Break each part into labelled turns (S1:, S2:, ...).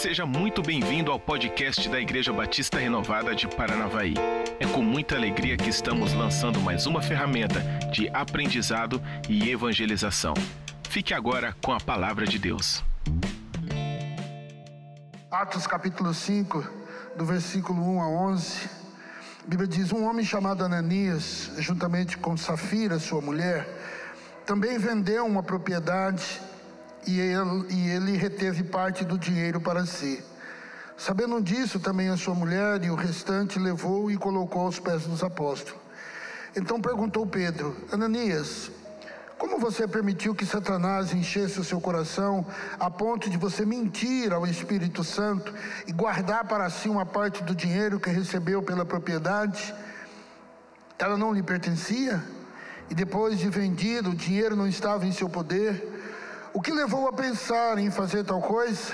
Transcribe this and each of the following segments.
S1: Seja muito bem-vindo ao podcast da Igreja Batista Renovada de Paranavaí. É com muita alegria que estamos lançando mais uma ferramenta de aprendizado e evangelização. Fique agora com a palavra de Deus.
S2: Atos capítulo 5, do versículo 1 a 11. A Bíblia diz: Um homem chamado Ananias, juntamente com Safira, sua mulher, também vendeu uma propriedade e ele, e ele reteve parte do dinheiro para si. Sabendo disso, também a sua mulher e o restante levou e colocou aos pés dos apóstolos. Então perguntou Pedro: Ananias, como você permitiu que Satanás enchesse o seu coração a ponto de você mentir ao Espírito Santo e guardar para si uma parte do dinheiro que recebeu pela propriedade? Ela não lhe pertencia? E depois de vendido, o dinheiro não estava em seu poder? O que levou a pensar em fazer tal coisa?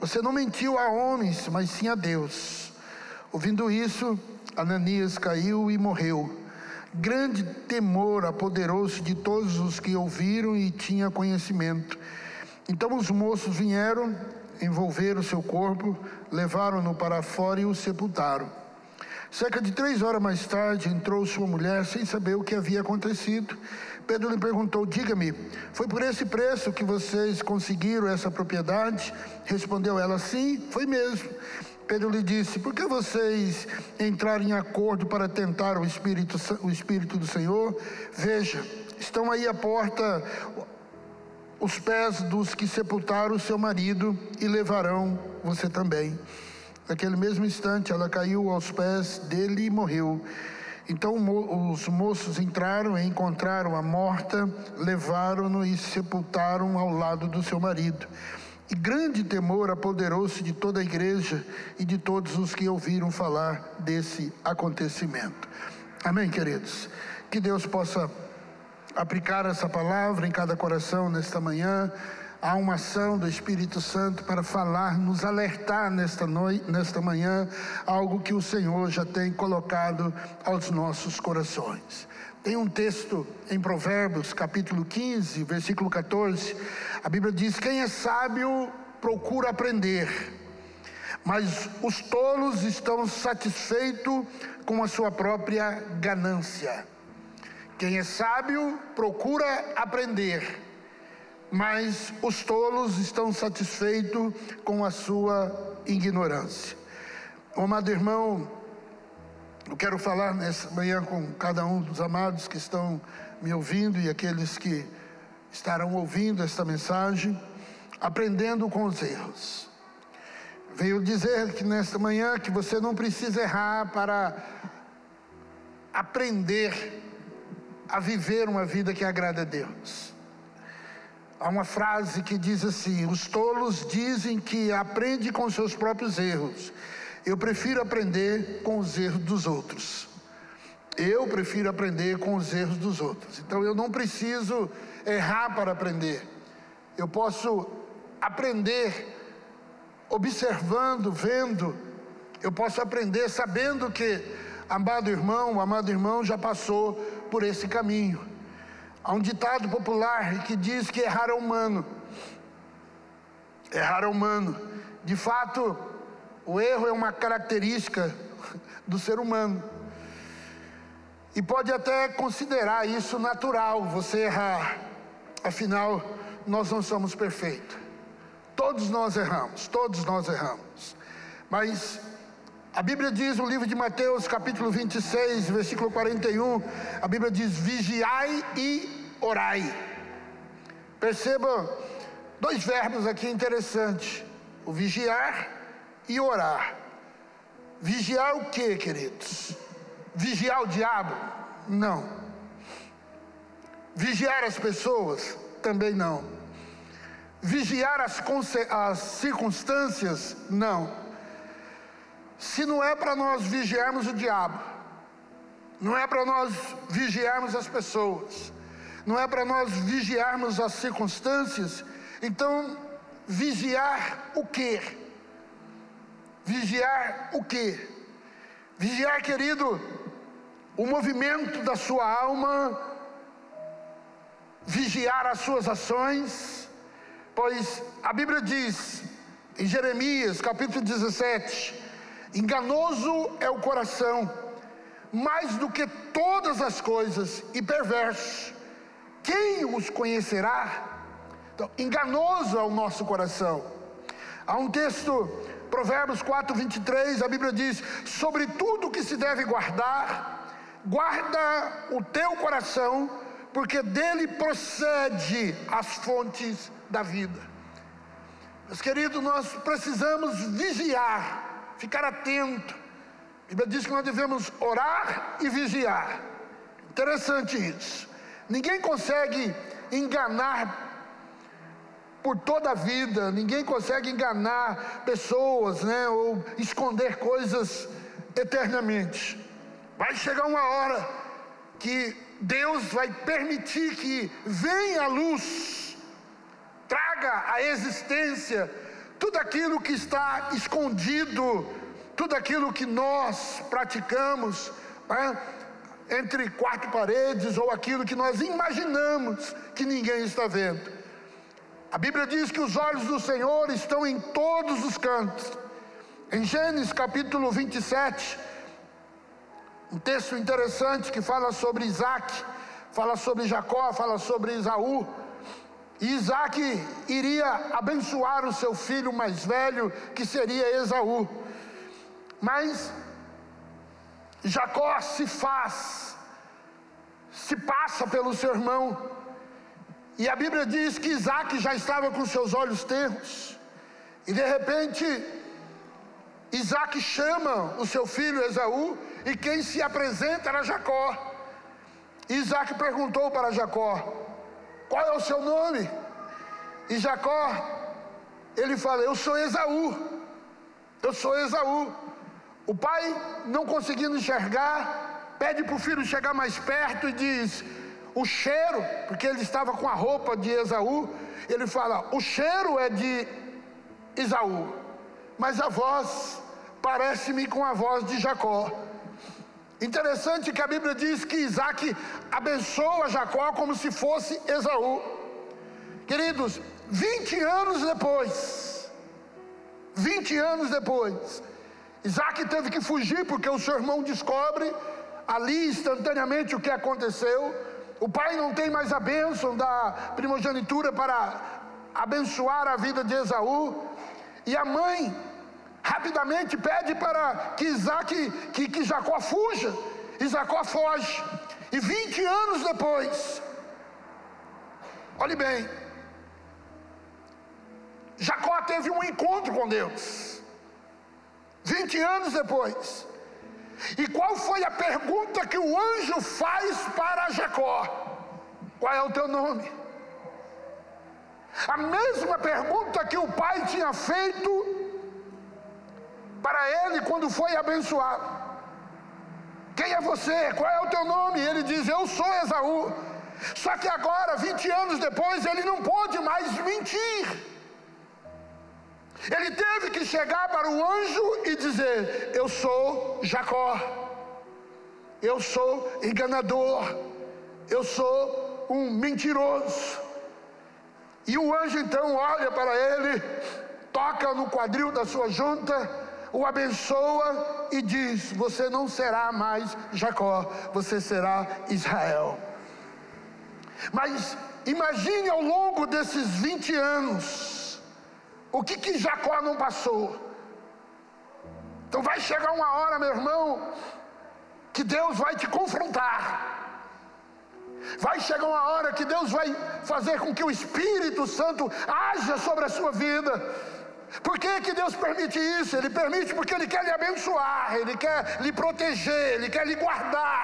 S2: Você não mentiu a homens, mas sim a Deus. Ouvindo isso, Ananias caiu e morreu. Grande temor apoderou-se de todos os que ouviram e tinha conhecimento. Então os moços vieram, envolveram seu corpo, levaram-no para fora e o sepultaram. Cerca de três horas mais tarde, entrou sua mulher sem saber o que havia acontecido. Pedro lhe perguntou: Diga-me, foi por esse preço que vocês conseguiram essa propriedade? Respondeu ela: Sim, foi mesmo. Pedro lhe disse: Por que vocês entraram em acordo para tentar o Espírito, o Espírito do Senhor? Veja, estão aí à porta os pés dos que sepultaram o seu marido e levarão você também. Naquele mesmo instante, ela caiu aos pés dele e morreu. Então os moços entraram e encontraram a morta, levaram-no e sepultaram ao lado do seu marido. E grande temor apoderou-se de toda a igreja e de todos os que ouviram falar desse acontecimento. Amém, queridos? Que Deus possa aplicar essa palavra em cada coração nesta manhã há uma ação do Espírito Santo para falar, nos alertar nesta noite, nesta manhã, algo que o Senhor já tem colocado aos nossos corações. Tem um texto em Provérbios, capítulo 15, versículo 14. A Bíblia diz: Quem é sábio procura aprender, mas os tolos estão satisfeitos com a sua própria ganância. Quem é sábio procura aprender, mas os tolos estão satisfeitos com a sua ignorância. Amado irmão, eu quero falar nessa manhã com cada um dos amados que estão me ouvindo e aqueles que estarão ouvindo esta mensagem, aprendendo com os erros. Veio dizer que nesta manhã que você não precisa errar para aprender a viver uma vida que agrada a Deus. Há uma frase que diz assim: Os tolos dizem que aprende com seus próprios erros. Eu prefiro aprender com os erros dos outros. Eu prefiro aprender com os erros dos outros. Então eu não preciso errar para aprender. Eu posso aprender observando, vendo. Eu posso aprender sabendo que amado irmão, amado irmão já passou por esse caminho. Há um ditado popular que diz que errar é humano. Errar é humano. De fato, o erro é uma característica do ser humano. E pode até considerar isso natural, você errar. Afinal, nós não somos perfeitos. Todos nós erramos, todos nós erramos. Mas a Bíblia diz no livro de Mateus, capítulo 26, versículo 41, a Bíblia diz: vigiai e orai. Perceba dois verbos aqui interessantes: o vigiar e orar. Vigiar o que, queridos? Vigiar o diabo? Não. Vigiar as pessoas? Também não. Vigiar as, as circunstâncias? Não se não é para nós vigiarmos o diabo, não é para nós vigiarmos as pessoas, não é para nós vigiarmos as circunstâncias, então vigiar o quê? Vigiar o quê? Vigiar, querido, o movimento da sua alma, vigiar as suas ações, pois a Bíblia diz Em Jeremias, capítulo 17, enganoso é o coração, mais do que todas as coisas, e perverso. Quem os conhecerá? Então, enganoso é o nosso coração. Há um texto, Provérbios 4, 23, a Bíblia diz: Sobre tudo que se deve guardar, guarda o teu coração, porque dele procede as fontes da vida. Meus queridos, nós precisamos vigiar, ficar atento. A Bíblia diz que nós devemos orar e vigiar. Interessante isso. Ninguém consegue enganar por toda a vida, ninguém consegue enganar pessoas, né, ou esconder coisas eternamente. Vai chegar uma hora que Deus vai permitir que venha a luz, traga a existência tudo aquilo que está escondido, tudo aquilo que nós praticamos, né? Entre quatro paredes ou aquilo que nós imaginamos que ninguém está vendo. A Bíblia diz que os olhos do Senhor estão em todos os cantos. Em Gênesis capítulo 27, um texto interessante que fala sobre Isaac, fala sobre Jacó, fala sobre Isaú. E Isaac iria abençoar o seu filho mais velho, que seria Esaú. Mas Jacó se faz, se passa pelo seu irmão. E a Bíblia diz que Isaac já estava com seus olhos tenros. E de repente, Isaac chama o seu filho Esaú, e quem se apresenta era Jacó. Isaac perguntou para Jacó: Qual é o seu nome? E Jacó, ele fala: Eu sou Esaú. Eu sou Esaú. O pai, não conseguindo enxergar, pede para o filho chegar mais perto e diz: O cheiro, porque ele estava com a roupa de Esaú, ele fala: O cheiro é de Esaú, mas a voz parece-me com a voz de Jacó. Interessante que a Bíblia diz que Isaac abençoa Jacó como se fosse Esaú. Queridos, 20 anos depois, 20 anos depois, Isaac teve que fugir porque o seu irmão descobre ali instantaneamente o que aconteceu. O pai não tem mais a bênção da primogenitura para abençoar a vida de Esaú. E a mãe rapidamente pede para que Isaac, que, que Jacó fuja. E Jacó foge. E 20 anos depois, olhe bem, Jacó teve um encontro com Deus. 20 anos depois. E qual foi a pergunta que o anjo faz para Jacó? Qual é o teu nome? A mesma pergunta que o pai tinha feito para ele quando foi abençoado. Quem é você? Qual é o teu nome? Ele diz: Eu sou Esaú. Só que agora, 20 anos depois, ele não pode mais mentir. Ele teve que chegar para o anjo e dizer: Eu sou Jacó, eu sou enganador, eu sou um mentiroso. E o anjo então olha para ele, toca no quadril da sua junta, o abençoa e diz: Você não será mais Jacó, você será Israel. Mas imagine ao longo desses 20 anos, o que, que Jacó não passou? Então vai chegar uma hora, meu irmão, que Deus vai te confrontar. Vai chegar uma hora que Deus vai fazer com que o Espírito Santo haja sobre a sua vida. Por que, que Deus permite isso? Ele permite porque Ele quer lhe abençoar, Ele quer lhe proteger, Ele quer lhe guardar.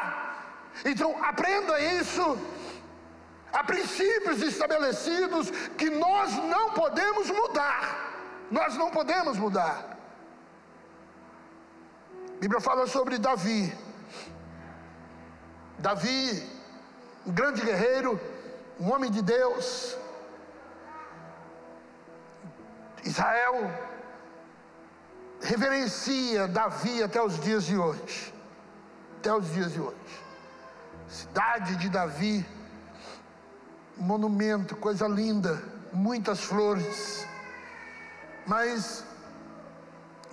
S2: Então aprenda isso Há princípios estabelecidos que nós não podemos mudar. Nós não podemos mudar. A Bíblia fala sobre Davi. Davi, um grande guerreiro, um homem de Deus. Israel reverencia Davi até os dias de hoje. Até os dias de hoje. Cidade de Davi monumento, coisa linda, muitas flores. Mas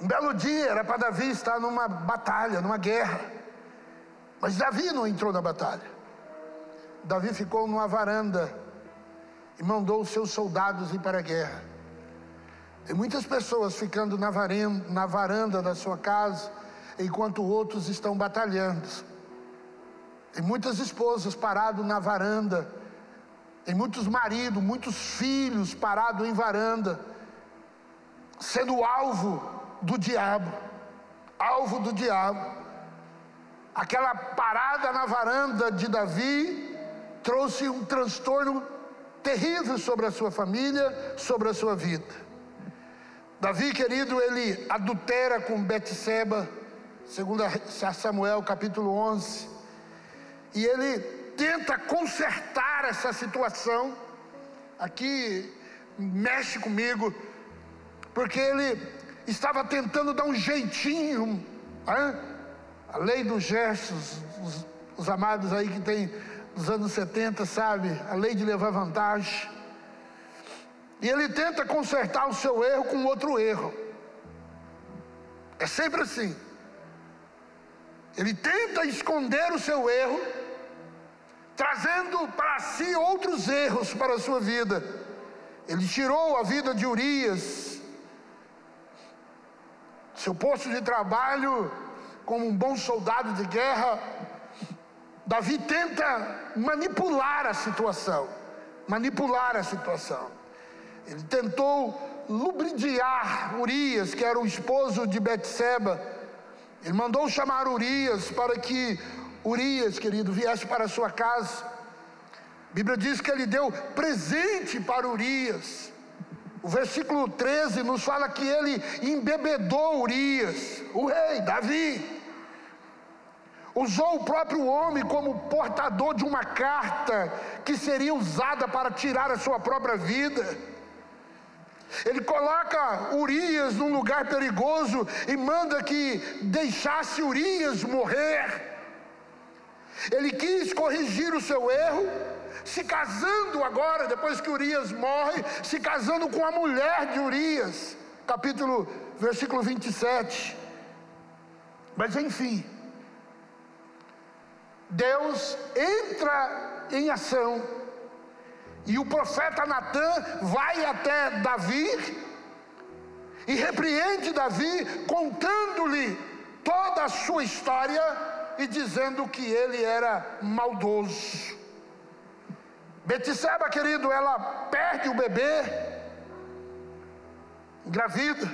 S2: um belo dia era para Davi estar numa batalha, numa guerra. Mas Davi não entrou na batalha. Davi ficou numa varanda e mandou os seus soldados ir para a guerra. Tem muitas pessoas ficando na varanda, na varanda da sua casa, enquanto outros estão batalhando. Tem muitas esposas paradas na varanda, tem muitos maridos, muitos filhos parados em varanda, sendo alvo do diabo. Alvo do diabo. Aquela parada na varanda de Davi trouxe um transtorno terrível sobre a sua família, sobre a sua vida. Davi, querido, ele adultera com Betseba, segundo Samuel capítulo 11, e ele tenta consertar essa situação. Aqui mexe comigo, porque ele estava tentando dar um jeitinho, hein? a lei dos gestos, os, os amados aí que tem dos anos 70, sabe, a lei de levar vantagem. E ele tenta consertar o seu erro com outro erro. É sempre assim. Ele tenta esconder o seu erro, trazendo para si outros erros para a sua vida. Ele tirou a vida de Urias, seu posto de trabalho, como um bom soldado de guerra. Davi tenta manipular a situação, manipular a situação. Ele tentou lubridiar Urias, que era o esposo de Betseba. Ele mandou chamar Urias para que Urias, querido, viesse para a sua casa. A Bíblia diz que ele deu presente para Urias. O versículo 13 nos fala que ele embebedou Urias, o rei Davi. Usou o próprio homem como portador de uma carta que seria usada para tirar a sua própria vida. Ele coloca Urias num lugar perigoso e manda que deixasse Urias morrer. Ele quis corrigir o seu erro, se casando agora, depois que Urias morre, se casando com a mulher de Urias. Capítulo, versículo 27. Mas enfim, Deus entra em ação e o profeta Natan vai até Davi e repreende Davi, contando-lhe toda a sua história e dizendo que ele era maldoso. Betseba, querido, ela perde o bebê, engravida,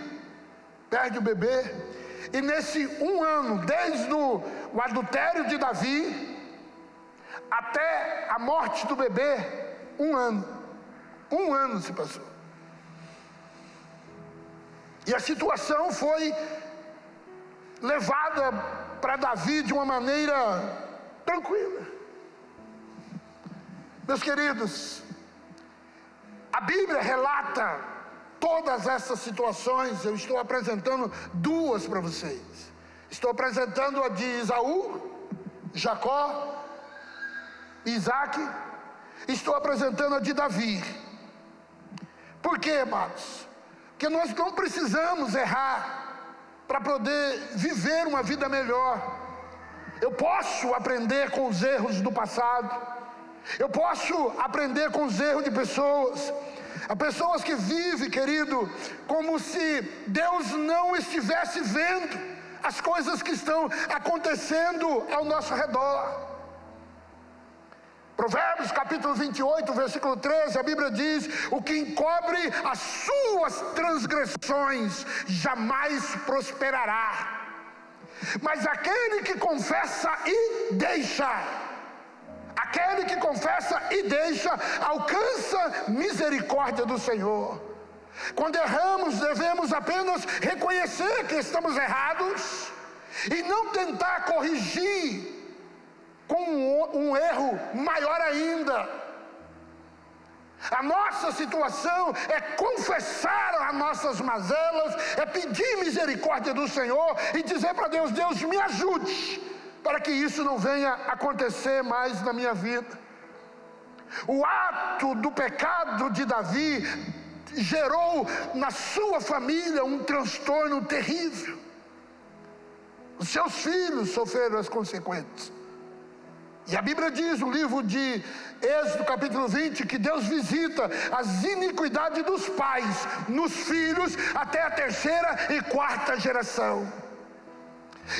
S2: perde o bebê, e nesse um ano, desde o, o adultério de Davi até a morte do bebê, um ano. Um ano se passou. E a situação foi levada para Davi de uma maneira tranquila. Meus queridos, a Bíblia relata todas essas situações, eu estou apresentando duas para vocês. Estou apresentando a de Isaú, Jacó, Isaac Estou apresentando a de Davi. Por quê, amados? Porque nós não precisamos errar para poder viver uma vida melhor. Eu posso aprender com os erros do passado. Eu posso aprender com os erros de pessoas. Há pessoas que vivem, querido, como se Deus não estivesse vendo as coisas que estão acontecendo ao nosso redor. Provérbios capítulo 28, versículo 13, a Bíblia diz: O que encobre as suas transgressões jamais prosperará, mas aquele que confessa e deixa, aquele que confessa e deixa, alcança misericórdia do Senhor. Quando erramos, devemos apenas reconhecer que estamos errados e não tentar corrigir com um, um erro maior ainda. A nossa situação é confessar as nossas mazelas, é pedir misericórdia do Senhor e dizer para Deus: Deus, me ajude, para que isso não venha acontecer mais na minha vida. O ato do pecado de Davi gerou na sua família um transtorno terrível. Os seus filhos sofreram as consequências. E a Bíblia diz no livro de Êxodo, capítulo 20, que Deus visita as iniquidades dos pais nos filhos até a terceira e quarta geração.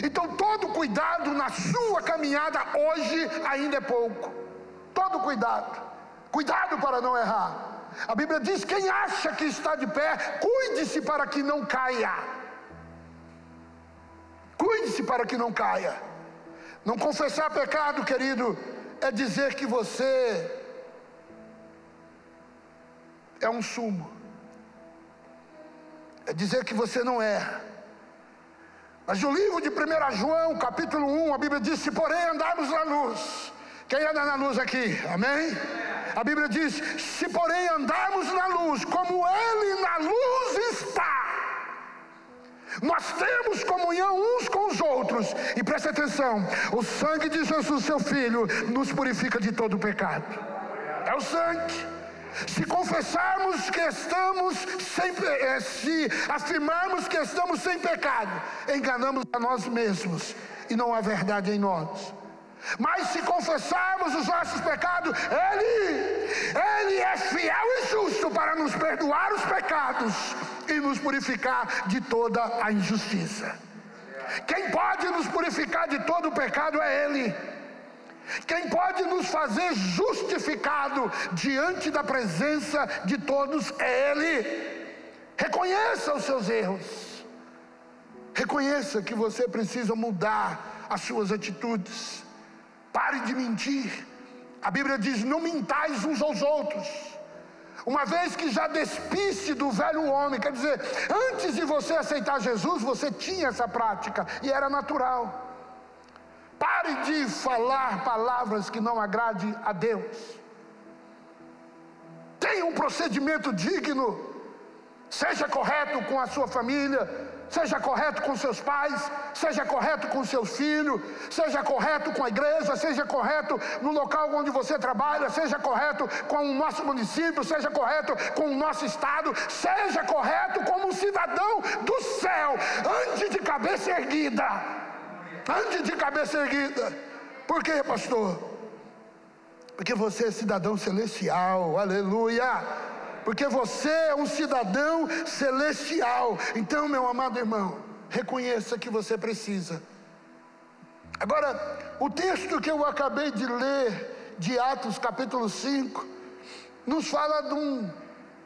S2: Então, todo cuidado na sua caminhada hoje ainda é pouco. Todo cuidado. Cuidado para não errar. A Bíblia diz: quem acha que está de pé, cuide-se para que não caia. Cuide-se para que não caia. Não confessar pecado, querido, é dizer que você é um sumo. É dizer que você não é. Mas no livro de 1 João, capítulo 1, a Bíblia diz: porém andarmos na luz, quem anda na luz aqui? Amém? A Bíblia diz: se porém andarmos na luz, como Ele na luz está, nós temos comunhão uns com os outros. E preste atenção: o sangue de Jesus, seu Filho, nos purifica de todo pecado. É o sangue. Se confessarmos que estamos sem, eh, se afirmarmos que estamos sem pecado, enganamos a nós mesmos e não há verdade em nós. Mas se confessarmos os nossos pecados, Ele, Ele é fiel e justo para nos perdoar os pecados e nos purificar de toda a injustiça. Quem pode nos purificar de todo o pecado é Ele. Quem pode nos fazer justificado diante da presença de todos é Ele. Reconheça os seus erros. Reconheça que você precisa mudar as suas atitudes. Pare de mentir. A Bíblia diz: não mintais uns aos outros. Uma vez que já despiste do velho homem, quer dizer, antes de você aceitar Jesus, você tinha essa prática e era natural. Pare de falar palavras que não agrade a Deus. Tenha um procedimento digno. Seja correto com a sua família, seja correto com seus pais, seja correto com seus filhos, seja correto com a igreja, seja correto no local onde você trabalha, seja correto com o nosso município, seja correto com o nosso estado, seja correto como um cidadão do céu, ande de cabeça erguida. Ande de cabeça erguida. Por quê, pastor? Porque você é cidadão celestial, aleluia porque você é um cidadão celestial. Então, meu amado irmão, reconheça que você precisa. Agora, o texto que eu acabei de ler, de Atos capítulo 5, nos fala de um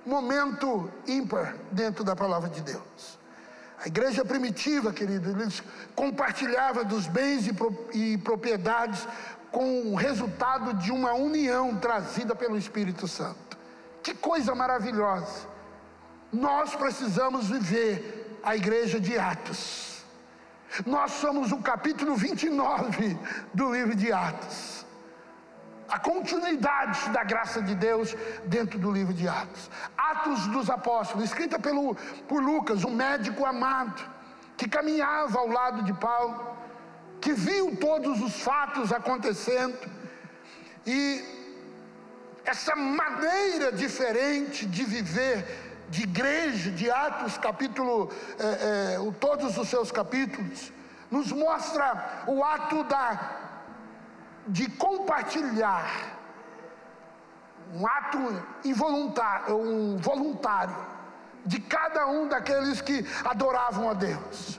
S2: momento ímpar dentro da palavra de Deus. A igreja primitiva, querido, eles compartilhavam dos bens e propriedades com o resultado de uma união trazida pelo Espírito Santo. Que coisa maravilhosa. Nós precisamos viver a igreja de Atos. Nós somos o capítulo 29 do livro de Atos. A continuidade da graça de Deus dentro do livro de Atos. Atos dos Apóstolos, escrita pelo, por Lucas, um médico amado, que caminhava ao lado de Paulo, que viu todos os fatos acontecendo e essa maneira diferente de viver de igreja, de Atos, capítulo, é, é, todos os seus capítulos, nos mostra o ato da, de compartilhar, um ato involuntário, um voluntário, de cada um daqueles que adoravam a Deus.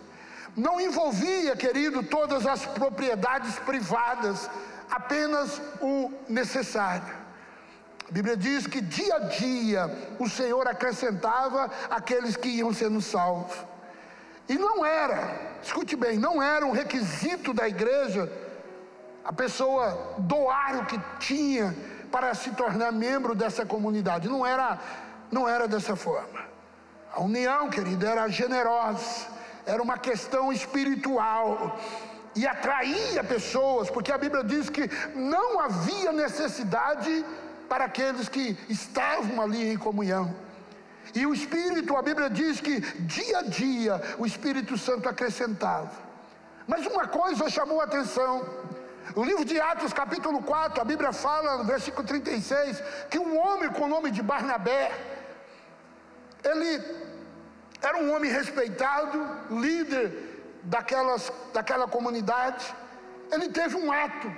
S2: Não envolvia, querido, todas as propriedades privadas, apenas o necessário. A Bíblia diz que dia a dia o Senhor acrescentava aqueles que iam sendo salvos. E não era, escute bem, não era um requisito da igreja a pessoa doar o que tinha para se tornar membro dessa comunidade. Não era, não era dessa forma. A união, querido, era generosa, era uma questão espiritual e atraía pessoas, porque a Bíblia diz que não havia necessidade para aqueles que estavam ali em comunhão. E o Espírito, a Bíblia diz que dia a dia o Espírito Santo acrescentava. Mas uma coisa chamou a atenção. O livro de Atos, capítulo 4, a Bíblia fala no versículo 36 que um homem com o nome de Barnabé, Ele era um homem respeitado, líder daquelas, daquela comunidade. Ele teve um ato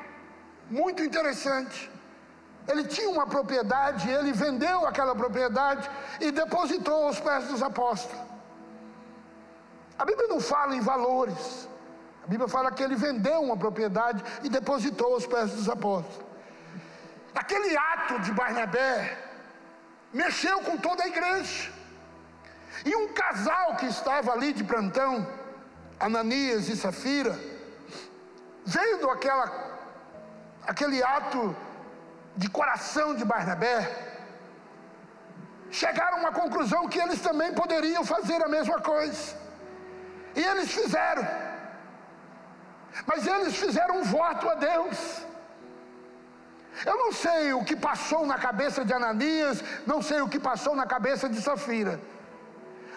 S2: muito interessante. Ele tinha uma propriedade, ele vendeu aquela propriedade e depositou aos pés dos apóstolos. A Bíblia não fala em valores. A Bíblia fala que ele vendeu uma propriedade e depositou aos pés dos apóstolos. Aquele ato de Barnabé mexeu com toda a igreja. E um casal que estava ali de plantão, Ananias e Safira, vendo aquela, aquele ato de coração de Barnabé, chegaram a uma conclusão que eles também poderiam fazer a mesma coisa. E eles fizeram. Mas eles fizeram um voto a Deus. Eu não sei o que passou na cabeça de Ananias, não sei o que passou na cabeça de Safira.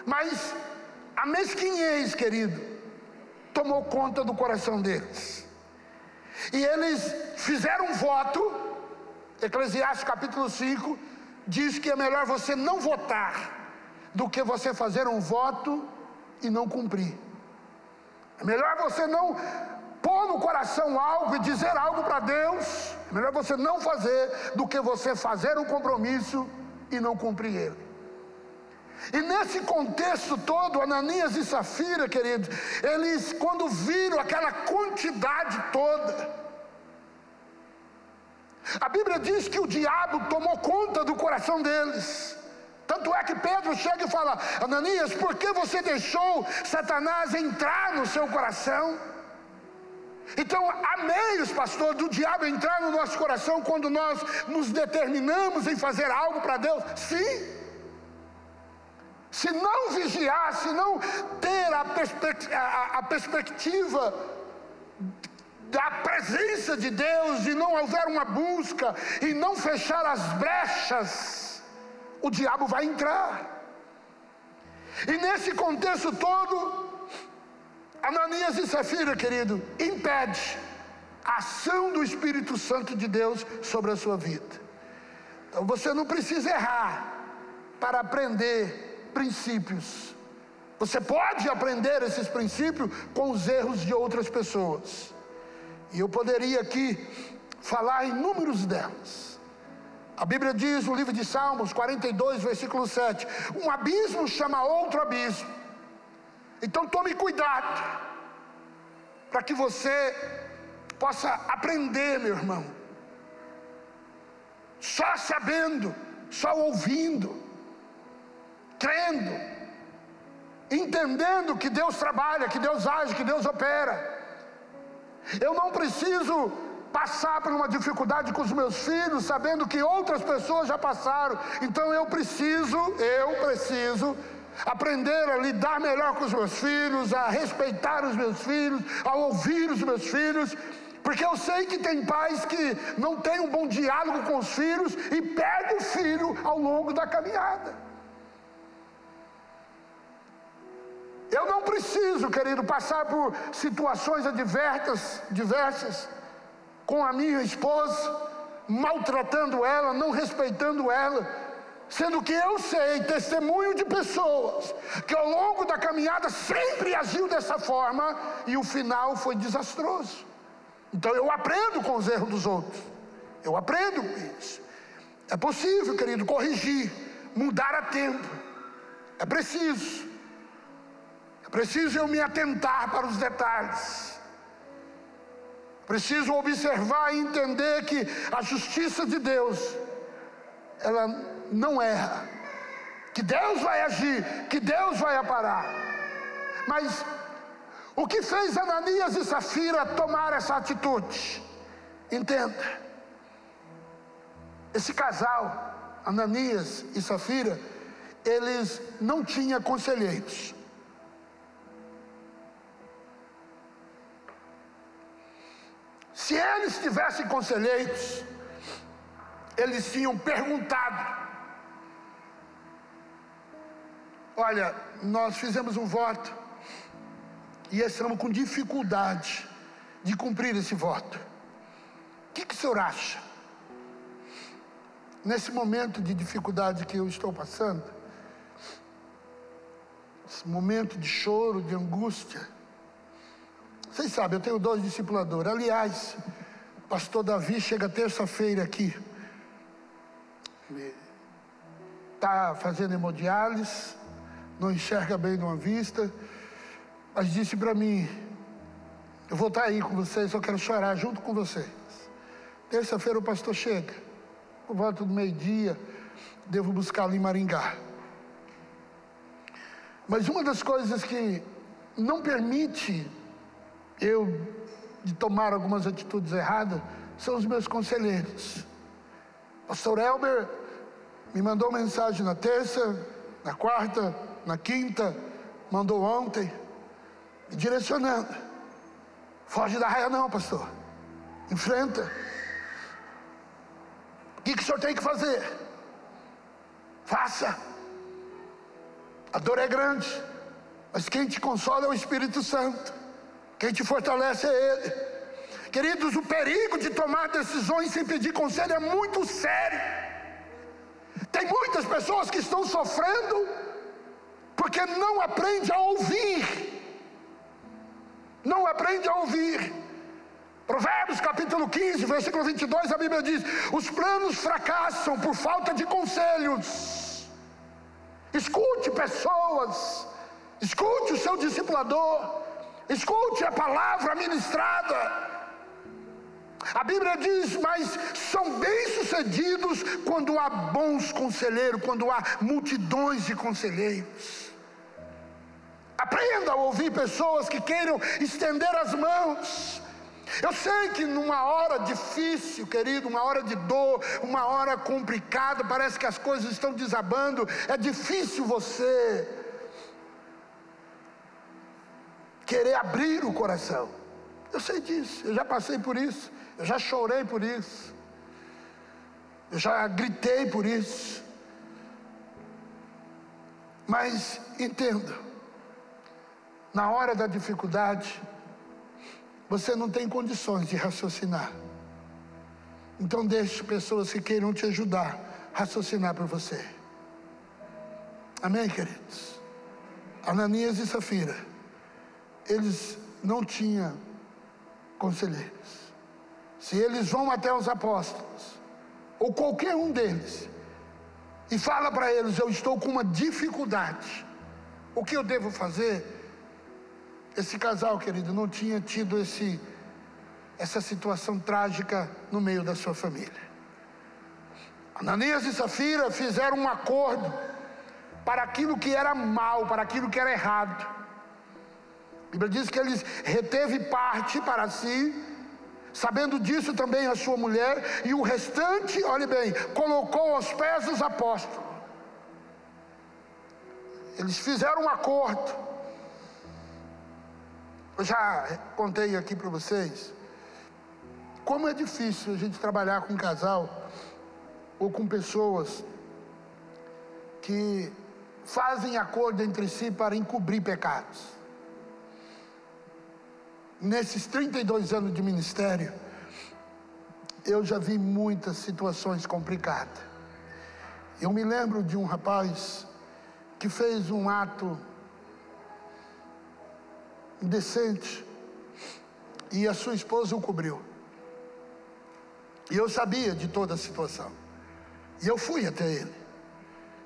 S2: Mas a mesquinhez, querido, tomou conta do coração deles. E eles fizeram um voto, Eclesiastes capítulo 5, diz que é melhor você não votar do que você fazer um voto e não cumprir. É melhor você não pôr no coração algo e dizer algo para Deus, é melhor você não fazer do que você fazer um compromisso e não cumprir ele. E nesse contexto todo, Ananias e Safira, queridos, eles quando viram aquela quantidade toda, a Bíblia diz que o diabo tomou conta do coração deles. Tanto é que Pedro chega e fala: Ananias, por que você deixou Satanás entrar no seu coração? Então, há meios, pastor, do diabo entrar no nosso coração quando nós nos determinamos em fazer algo para Deus? Sim. Se não vigiar, se não ter a, a, a perspectiva da presença de Deus e não houver uma busca e não fechar as brechas, o diabo vai entrar. E nesse contexto todo, Ananias e Safira, querido, impede a ação do Espírito Santo de Deus sobre a sua vida. Então você não precisa errar para aprender princípios. Você pode aprender esses princípios com os erros de outras pessoas. E eu poderia aqui falar inúmeros delas. A Bíblia diz no livro de Salmos 42, versículo 7: Um abismo chama outro abismo então tome cuidado, para que você possa aprender, meu irmão. Só sabendo, só ouvindo, crendo, entendendo que Deus trabalha, que Deus age, que Deus opera. Eu não preciso passar por uma dificuldade com os meus filhos, sabendo que outras pessoas já passaram. Então eu preciso, eu preciso aprender a lidar melhor com os meus filhos, a respeitar os meus filhos, a ouvir os meus filhos, porque eu sei que tem pais que não têm um bom diálogo com os filhos e perdem o filho ao longo da caminhada. Eu não preciso, querido, passar por situações adversas, diversas com a minha esposa, maltratando ela, não respeitando ela Sendo que eu sei, testemunho de pessoas, que ao longo da caminhada sempre agiu dessa forma e o final foi desastroso. Então eu aprendo com os erros dos outros. Eu aprendo com isso. É possível, querido, corrigir, mudar a tempo. É preciso. Preciso eu me atentar para os detalhes. Preciso observar e entender que a justiça de Deus, ela não erra, que Deus vai agir, que Deus vai aparar. Mas o que fez Ananias e Safira tomar essa atitude? Entenda, esse casal, Ananias e Safira, eles não tinham conselheiros. Se eles tivessem conselheiros, eles tinham perguntado Olha, nós fizemos um voto e estamos com dificuldade de cumprir esse voto. O que, que o senhor acha? Nesse momento de dificuldade que eu estou passando, esse momento de choro, de angústia. Vocês sabem, eu tenho dois discipuladores. Aliás, pastor Davi chega terça-feira aqui. Está fazendo hemodiálise, não enxerga bem numa vista, mas disse para mim: Eu vou estar tá aí com vocês, eu quero chorar junto com vocês. Terça-feira o pastor chega, por volta do meio-dia, devo buscá-lo em Maringá. Mas uma das coisas que não permite eu de tomar algumas atitudes erradas são os meus conselheiros. Pastor Elber me mandou mensagem na terça, na quarta, na quinta, mandou ontem, me direcionando. Foge da raia não, pastor. Enfrenta. O que, que o senhor tem que fazer? Faça. A dor é grande, mas quem te consola é o Espírito Santo. Quem te fortalece é Ele. Queridos, o perigo de tomar decisões sem pedir conselho é muito sério. Tem muitas pessoas que estão sofrendo porque não aprende a ouvir. Não aprende a ouvir. Provérbios capítulo 15, versículo 22, a Bíblia diz: Os planos fracassam por falta de conselhos. Escute pessoas, escute o seu discipulador, escute a palavra ministrada. A Bíblia diz: Mas são bem-sucedidos quando há bons conselheiros, quando há multidões de conselheiros. Aprenda a ouvir pessoas que queiram estender as mãos, eu sei que numa hora difícil, querido, uma hora de dor, uma hora complicada, parece que as coisas estão desabando, é difícil você querer abrir o coração. Eu sei disso, eu já passei por isso, eu já chorei por isso, eu já gritei por isso. Mas entenda, na hora da dificuldade, você não tem condições de raciocinar. Então deixe pessoas que queiram te ajudar raciocinar para você. Amém, queridos? Ananias e Safira, eles não tinham conselheiros. Se eles vão até os apóstolos, ou qualquer um deles, e fala para eles: Eu estou com uma dificuldade, o que eu devo fazer? Esse casal, querido, não tinha tido esse, essa situação trágica no meio da sua família. Ananias e Safira fizeram um acordo para aquilo que era mal, para aquilo que era errado. Bíblia diz que eles reteve parte para si, sabendo disso também a sua mulher, e o restante, olhe bem, colocou aos pés dos apóstolos. Eles fizeram um acordo. Eu já contei aqui para vocês como é difícil a gente trabalhar com um casal ou com pessoas que fazem acordo entre si para encobrir pecados. Nesses 32 anos de ministério, eu já vi muitas situações complicadas. Eu me lembro de um rapaz que fez um ato indecente. E a sua esposa o cobriu. E eu sabia de toda a situação. E eu fui até ele.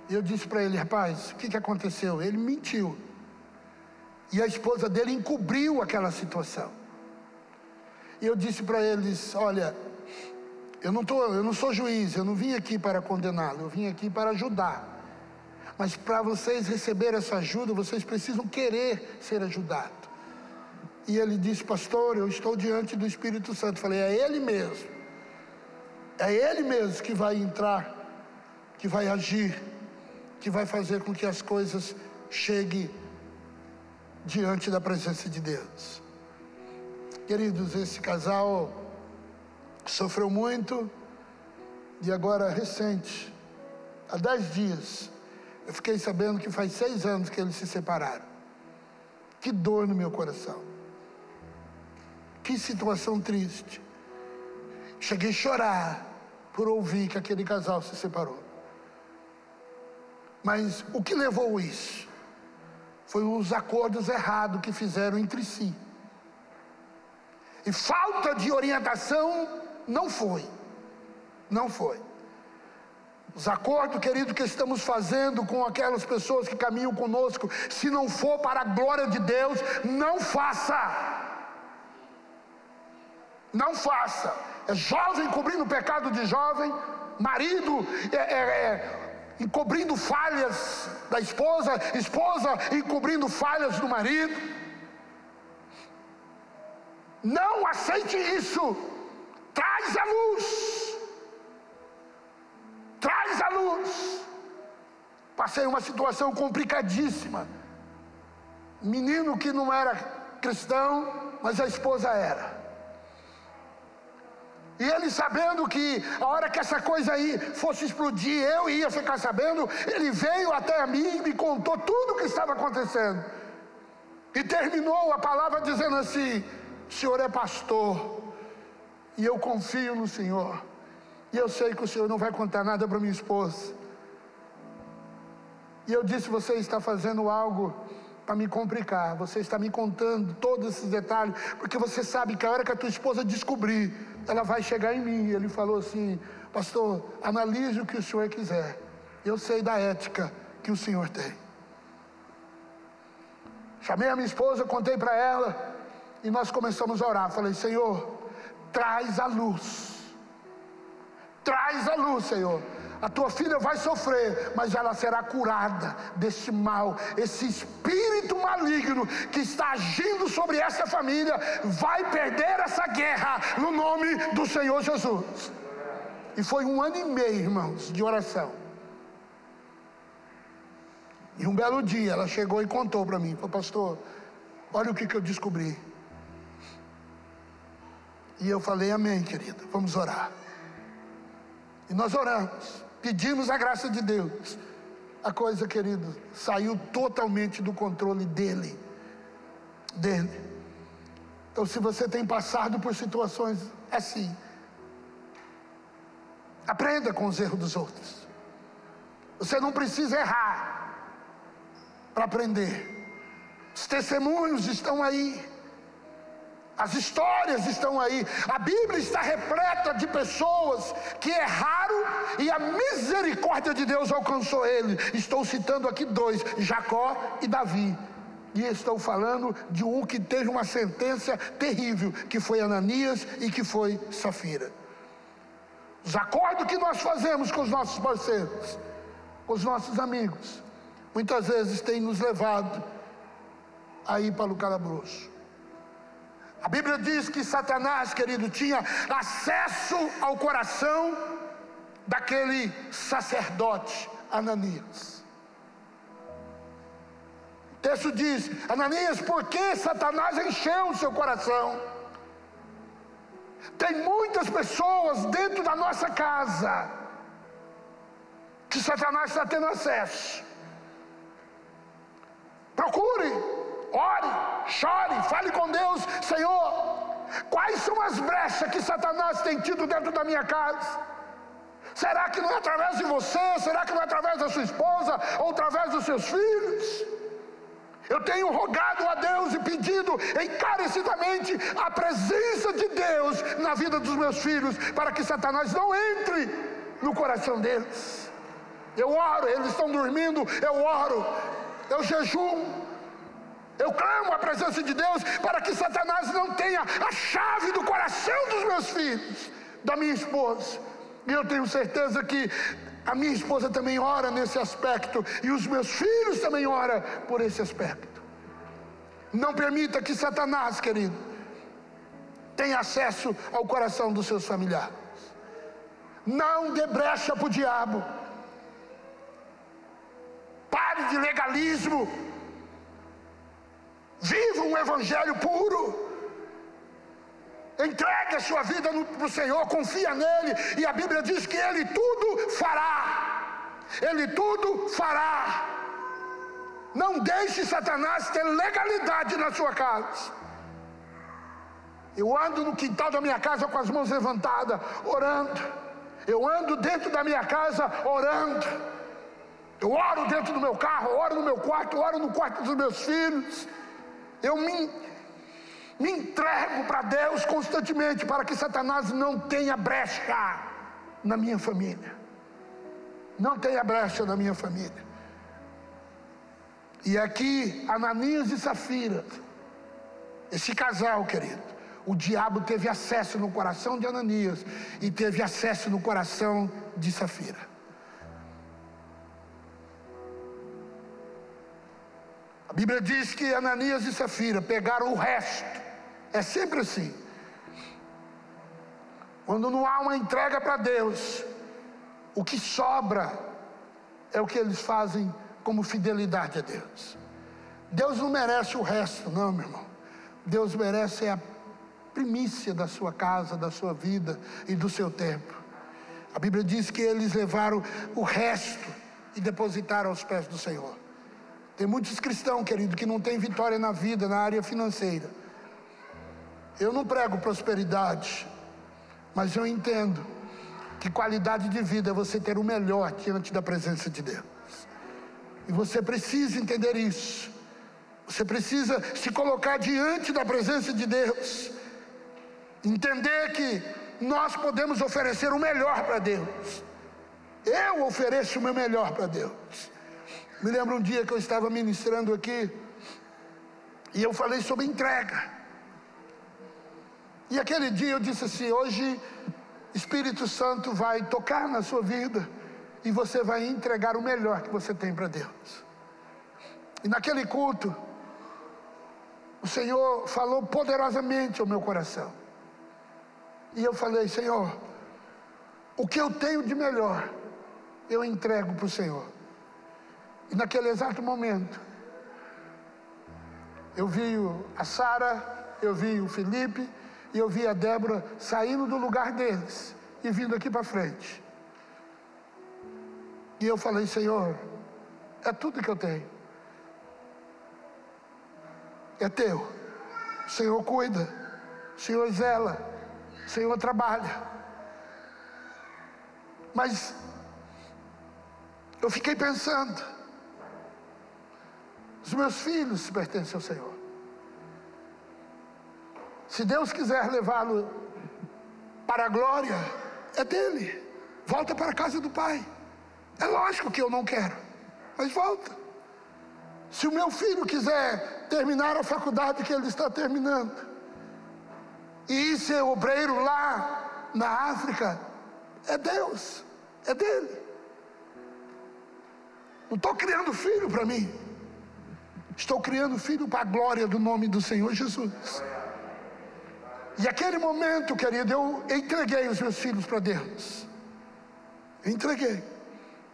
S2: E eu disse para ele, rapaz, o que, que aconteceu? Ele mentiu. E a esposa dele encobriu aquela situação. E eu disse para eles, olha, eu não, tô, eu não sou juiz, eu não vim aqui para condená-lo, eu vim aqui para ajudar. Mas para vocês receberem essa ajuda, vocês precisam querer ser ajudados. E ele disse, pastor, eu estou diante do Espírito Santo. Falei, é ele mesmo. É ele mesmo que vai entrar, que vai agir, que vai fazer com que as coisas cheguem diante da presença de Deus. Queridos, esse casal sofreu muito e agora recente, há dez dias, eu fiquei sabendo que faz seis anos que eles se separaram. Que dor no meu coração. Que situação triste. Cheguei a chorar por ouvir que aquele casal se separou. Mas o que levou isso? Foi os acordos errados que fizeram entre si. E falta de orientação não foi. Não foi. Os acordos, querido, que estamos fazendo com aquelas pessoas que caminham conosco, se não for para a glória de Deus, não faça. Não faça. É jovem cobrindo o pecado de jovem, marido é, é, é, encobrindo falhas da esposa, esposa encobrindo falhas do marido. Não aceite isso. Traz a luz. Traz a luz. Passei uma situação complicadíssima. Menino que não era cristão, mas a esposa era. E ele sabendo que a hora que essa coisa aí fosse explodir, eu ia ficar sabendo, ele veio até mim e me contou tudo o que estava acontecendo. E terminou a palavra dizendo assim: o Senhor é pastor, e eu confio no Senhor, e eu sei que o Senhor não vai contar nada para minha esposa. E eu disse: Você está fazendo algo para me complicar, você está me contando todos esses detalhes, porque você sabe que a hora que a tua esposa descobrir, ela vai chegar em mim. Ele falou assim: Pastor, analise o que o senhor quiser, eu sei da ética que o senhor tem. Chamei a minha esposa, contei para ela, e nós começamos a orar. Falei: Senhor, traz a luz, traz a luz, Senhor a tua filha vai sofrer, mas ela será curada desse mal. Esse espírito maligno que está agindo sobre essa família vai perder essa guerra no nome do Senhor Jesus. E foi um ano e meio, irmãos, de oração. E um belo dia ela chegou e contou para mim: Pastor, olha o que, que eu descobri. E eu falei: Amém, querida, vamos orar. E nós oramos pedimos a graça de Deus. A coisa, querido, saiu totalmente do controle dele. Dele. Então, se você tem passado por situações assim, aprenda com os erros dos outros. Você não precisa errar para aprender. Os testemunhos estão aí. As histórias estão aí. A Bíblia está repleta de pessoas que erraram e a misericórdia de Deus alcançou ele. Estou citando aqui dois: Jacó e Davi. E estou falando de um que teve uma sentença terrível, que foi Ananias e que foi Safira. Os acordos que nós fazemos com os nossos parceiros, com os nossos amigos, muitas vezes têm nos levado a ir para o calabouço. A Bíblia diz que Satanás, querido, tinha acesso ao coração daquele sacerdote Ananias. O texto diz: Ananias, por que Satanás encheu o seu coração? Tem muitas pessoas dentro da nossa casa que Satanás está tendo acesso. Procure ore, chore, fale com Deus, Senhor, quais são as brechas que Satanás tem tido dentro da minha casa? Será que não é através de você? Será que não é através da sua esposa ou através dos seus filhos? Eu tenho rogado a Deus e pedido encarecidamente a presença de Deus na vida dos meus filhos, para que Satanás não entre no coração deles. Eu oro, eles estão dormindo, eu oro, eu jejum, eu clamo a presença de Deus para que Satanás não tenha a chave do coração dos meus filhos, da minha esposa. E eu tenho certeza que a minha esposa também ora nesse aspecto e os meus filhos também oram por esse aspecto. Não permita que Satanás, querido, tenha acesso ao coração dos seus familiares. Não dê brecha para o diabo. Pare de legalismo. Viva um evangelho puro. Entregue a sua vida para o Senhor, confia nele, e a Bíblia diz que ele tudo fará. Ele tudo fará. Não deixe Satanás ter legalidade na sua casa. Eu ando no quintal da minha casa com as mãos levantadas, orando. Eu ando dentro da minha casa orando. Eu oro dentro do meu carro, oro no meu quarto, oro no quarto dos meus filhos. Eu me, me entrego para Deus constantemente para que Satanás não tenha brecha na minha família. Não tenha brecha na minha família. E aqui, Ananias e Safira, esse casal, querido, o diabo teve acesso no coração de Ananias e teve acesso no coração de Safira. Bíblia diz que Ananias e Safira pegaram o resto. É sempre assim. Quando não há uma entrega para Deus, o que sobra é o que eles fazem como fidelidade a Deus. Deus não merece o resto, não, meu irmão. Deus merece a primícia da sua casa, da sua vida e do seu tempo. A Bíblia diz que eles levaram o resto e depositaram aos pés do Senhor. Tem muitos cristãos, querido, que não têm vitória na vida, na área financeira. Eu não prego prosperidade, mas eu entendo que qualidade de vida é você ter o melhor diante da presença de Deus. E você precisa entender isso. Você precisa se colocar diante da presença de Deus. Entender que nós podemos oferecer o melhor para Deus. Eu ofereço o meu melhor para Deus. Me lembro um dia que eu estava ministrando aqui e eu falei sobre entrega. E aquele dia eu disse assim: hoje Espírito Santo vai tocar na sua vida e você vai entregar o melhor que você tem para Deus. E naquele culto, o Senhor falou poderosamente ao meu coração. E eu falei: Senhor, o que eu tenho de melhor, eu entrego para o Senhor. E naquele exato momento, eu vi a Sara, eu vi o Felipe, e eu vi a Débora saindo do lugar deles e vindo aqui para frente. E eu falei, Senhor, é tudo que eu tenho. É teu. Senhor cuida. Senhor zela. Senhor trabalha. Mas eu fiquei pensando. Os meus filhos pertencem ao Senhor. Se Deus quiser levá-lo para a glória, é dele. Volta para a casa do Pai. É lógico que eu não quero, mas volta. Se o meu filho quiser terminar a faculdade que ele está terminando, e ser obreiro lá na África, é Deus, é dele. Não estou criando filho para mim, estou criando filho para a glória do nome do Senhor Jesus. E aquele momento, querido, eu entreguei os meus filhos para Deus. Eu entreguei.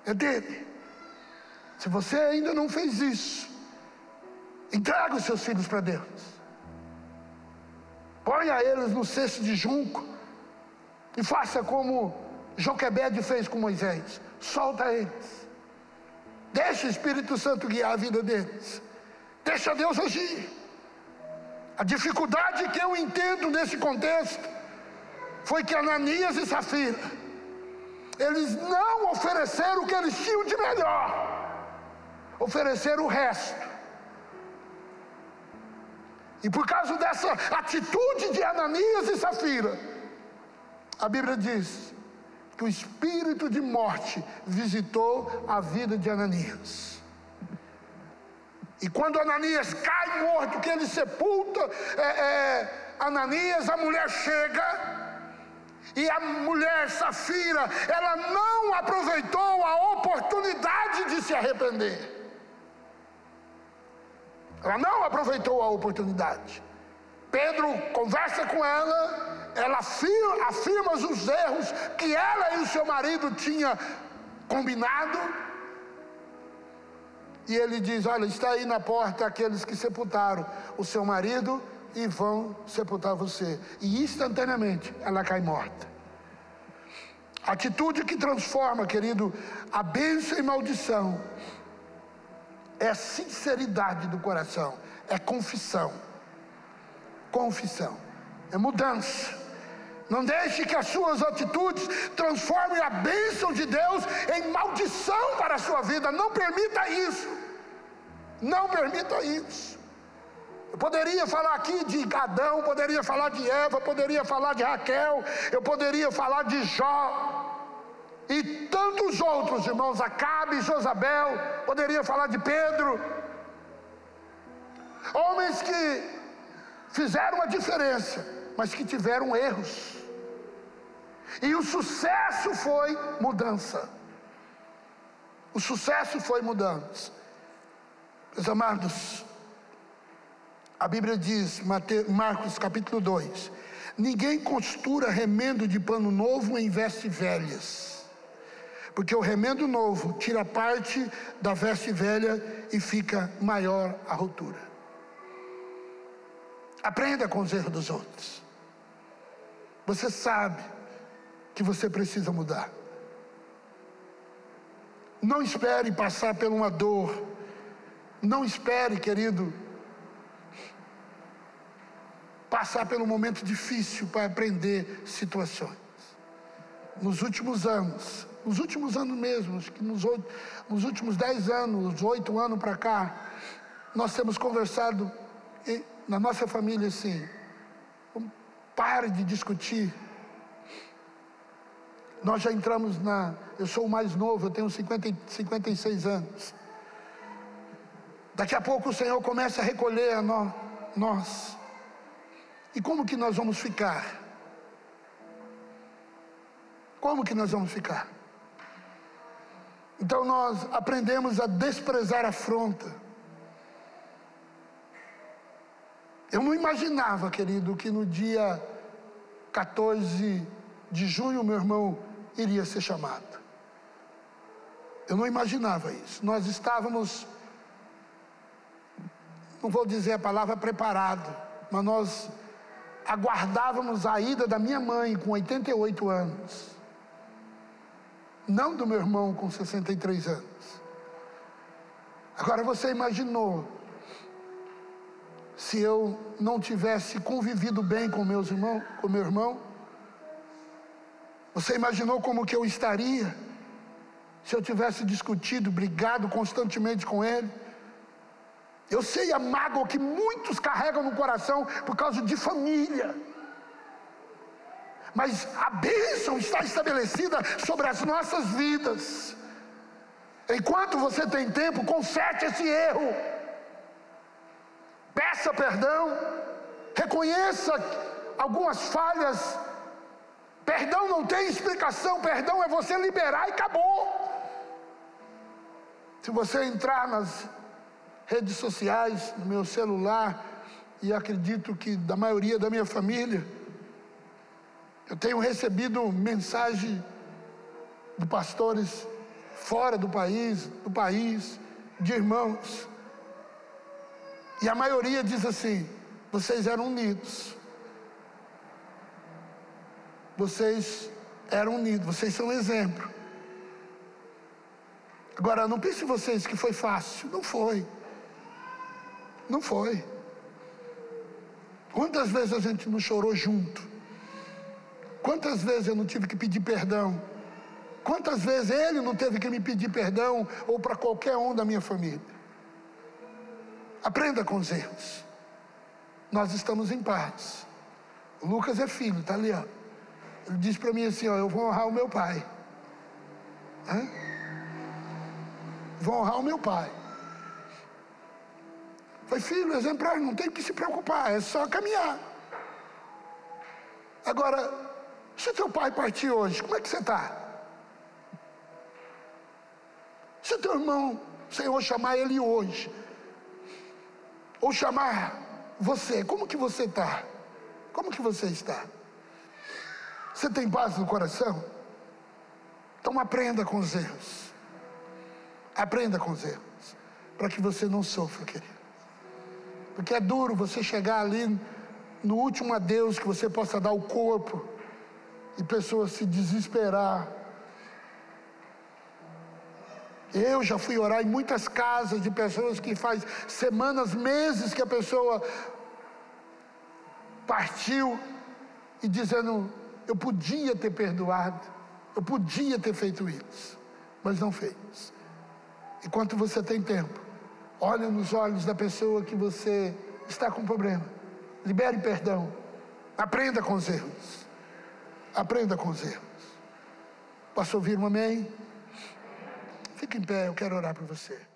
S2: É dele. Se você ainda não fez isso, entrega os seus filhos para Deus. Ponha eles no cesto de junco e faça como Joquebede fez com Moisés. Solta eles. Deixa o Espírito Santo guiar a vida deles. Deixa Deus agir. A dificuldade que eu entendo nesse contexto foi que Ananias e Safira, eles não ofereceram o que eles tinham de melhor, ofereceram o resto. E por causa dessa atitude de Ananias e Safira, a Bíblia diz que o espírito de morte visitou a vida de Ananias. E quando Ananias cai morto, que ele sepulta é, é, Ananias, a mulher chega. E a mulher Safira, ela não aproveitou a oportunidade de se arrepender. Ela não aproveitou a oportunidade. Pedro conversa com ela, ela afirma, afirma os erros que ela e o seu marido tinham combinado. E ele diz: Olha, está aí na porta aqueles que sepultaram o seu marido e vão sepultar você. E instantaneamente ela cai morta. Atitude que transforma, querido, a bênção e maldição é a sinceridade do coração, é confissão. Confissão, é mudança. Não deixe que as suas atitudes transformem a bênção de Deus em maldição para a sua vida. Não permita isso. Não permita isso. Eu poderia falar aqui de Adão, poderia falar de Eva, poderia falar de Raquel, eu poderia falar de Jó e tantos outros irmãos, Acabe, Josabel, poderia falar de Pedro. Homens que fizeram a diferença, mas que tiveram erros. E o sucesso foi mudança. O sucesso foi mudança. Meus amados, a Bíblia diz, Marcos capítulo 2: Ninguém costura remendo de pano novo em vestes velhas, porque o remendo novo tira parte da veste velha e fica maior a ruptura. Aprenda com os erros dos outros. Você sabe que você precisa mudar. Não espere passar por uma dor. Não espere, querido, passar pelo momento difícil para aprender situações. Nos últimos anos, nos últimos anos mesmo, que nos, nos últimos dez anos, oito anos para cá, nós temos conversado na nossa família assim, pare de discutir nós já entramos na. Eu sou o mais novo, eu tenho 50, 56 anos. Daqui a pouco o Senhor começa a recolher a nós. E como que nós vamos ficar? Como que nós vamos ficar? Então nós aprendemos a desprezar a afronta. Eu não imaginava, querido, que no dia 14 de junho, meu irmão iria ser chamado. Eu não imaginava isso. Nós estávamos, não vou dizer a palavra preparado, mas nós aguardávamos a ida da minha mãe com 88 anos, não do meu irmão com 63 anos. Agora você imaginou se eu não tivesse convivido bem com meus irmãos, com meu irmão? Você imaginou como que eu estaria se eu tivesse discutido, brigado constantemente com ele? Eu sei a mágoa que muitos carregam no coração por causa de família. Mas a bênção está estabelecida sobre as nossas vidas. Enquanto você tem tempo, conserte esse erro. Peça perdão. Reconheça algumas falhas Perdão não tem explicação, perdão é você liberar e acabou. Se você entrar nas redes sociais, no meu celular, e acredito que da maioria da minha família, eu tenho recebido mensagem de pastores fora do país, do país, de irmãos. E a maioria diz assim: vocês eram unidos. Vocês eram unidos, vocês são exemplo. Agora, não pense vocês que foi fácil. Não foi. Não foi. Quantas vezes a gente não chorou junto? Quantas vezes eu não tive que pedir perdão? Quantas vezes ele não teve que me pedir perdão ou para qualquer um da minha família? Aprenda com os erros. Nós estamos em paz. Lucas é filho, está ali, ó. Ele disse para mim assim: ó, eu vou honrar o meu pai. Hã? Vou honrar o meu pai. Falei, filho, exemplar, não tem que se preocupar, é só caminhar. Agora, se teu pai partir hoje, como é que você está? Se teu irmão, Senhor, chamar ele hoje, ou chamar você, como que você está? Como que você está? Você tem paz no coração? Então aprenda com os erros. Aprenda com os erros. Para que você não sofra, querido. Porque é duro você chegar ali no último adeus que você possa dar o corpo e pessoas se desesperar. Eu já fui orar em muitas casas de pessoas que faz semanas, meses que a pessoa partiu e dizendo: eu podia ter perdoado, eu podia ter feito isso, mas não fez. Enquanto você tem tempo, olha nos olhos da pessoa que você está com problema, libere perdão, aprenda com os erros, aprenda com os erros. Posso ouvir um amém? Fique em pé, eu quero orar por você.